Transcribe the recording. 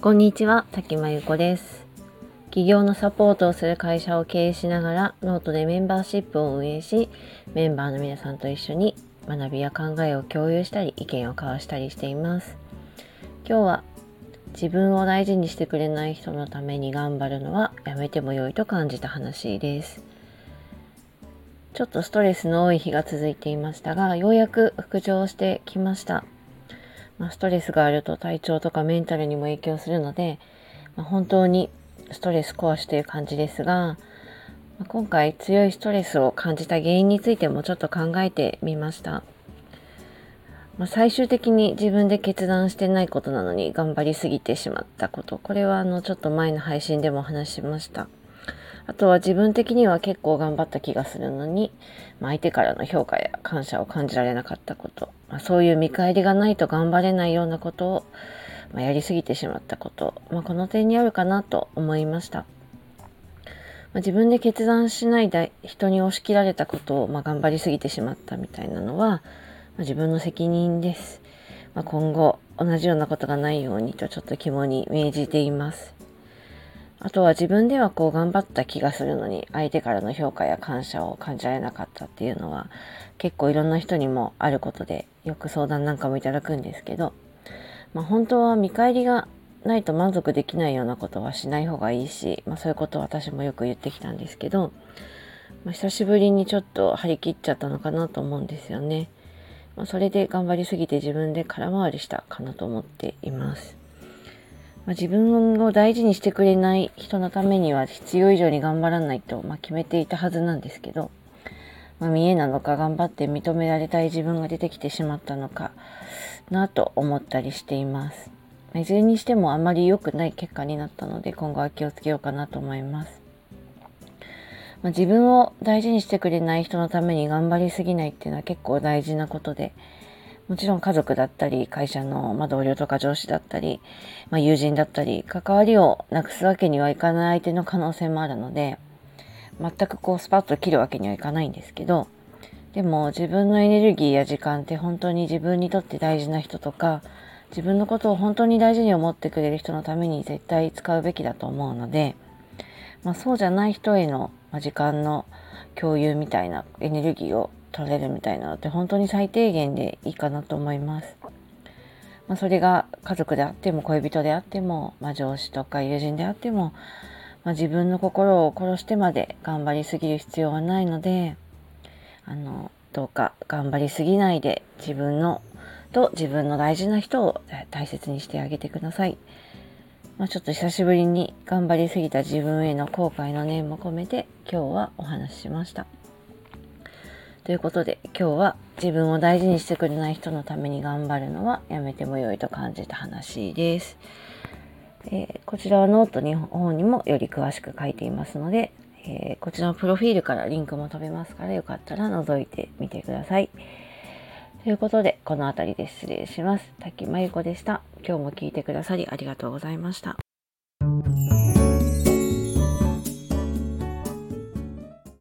こんにちは、滝真由子です。企業のサポートをする会社を経営しながら、ノートでメンバーシップを運営し、メンバーの皆さんと一緒に学びや考えを共有したり、意見を交わしたりしています。今日は自分を大事にしてくれない人のために頑張るのはやめても良いと感じた話です。ちょっとストレスの多い日が続いていましたが、ようやく復調してきました。まあ、ストレスがあると体調とかメンタルにも影響するので、まあ、本当にストレス壊しという感じですが、まあ、今回強いストレスを感じた原因についてもちょっと考えてみました。まあ、最終的に自分で決断してないことなのに頑張りすぎてしまったこと。これはあのちょっと前の配信でもお話しました。あとは自分的には結構頑張った気がするのに、まあ、相手からの評価や感謝を感じられなかったこと、まあ、そういう見返りがないと頑張れないようなことを、まあ、やりすぎてしまったこと、まあ、この点にあるかなと思いました。ま、自分で決断しないで人に押し切られたことを、まあ、頑張りすぎてしまったみたいなのは、ま自分の責任です。まあ、今後同じようなことがないようにとちょっと肝に銘じています。あとは自分ではこう頑張った気がするのに相手からの評価や感謝を感じられなかったっていうのは結構いろんな人にもあることでよく相談なんかもいただくんですけど、まあ、本当は見返りがないと満足できないようなことはしない方がいいし、まあ、そういうことを私もよく言ってきたんですけど、まあ、久しぶりにちょっと張り切っちゃったのかなと思うんですよね。ま、それで頑張りすぎて自分で空回りしたかなと思っています。まあ、自分を大事にしてくれない人のためには必要以上に頑張らないと、まあ、決めていたはずなんですけど、まあ、見えなのか頑張って認められたい自分が出てきてしまったのかなと思ったりしています。いずれにしてもあまり良くない結果になったので今後は気をつけようかなと思います。まあ、自分を大事にしてくれない人のために頑張りすぎないっていうのは結構大事なことで、もちろん家族だったり、会社の、ま同僚とか上司だったり、ま、友人だったり、関わりをなくすわけにはいかない相手の可能性もあるので、全くこうスパッと切るわけにはいかないんですけど、でも自分のエネルギーや時間って本当に自分にとって大事な人とか、自分のことを本当に大事に思ってくれる人のために絶対使うべきだと思うので、まあ、そうじゃない人への時間の共有みたいなエネルギーを取れるみたいなのって本当に最低限でいいかなと思います。まあ、それが家族であっても恋人であっても、まあ、上司とか友人であっても、まあ、自分の心を殺してまで頑張りすぎる必要はないのであのどうか頑張りすぎないで自分のと自分の大事な人を大切にしてあげてください。まあ、ちょっと久しぶりに頑張りすぎた自分への後悔の念も込めて今日はお話ししました。ということで今日は自分を大事にしてくれない人のために頑張るのはやめても良いと感じた話です。えー、こちらはノートに方にもより詳しく書いていますので、えー、こちらのプロフィールからリンクも飛べますからよかったら覗いてみてください。ということで、この辺りで失礼します。滝真由子でした。今日も聞いてくださりありがとうございました。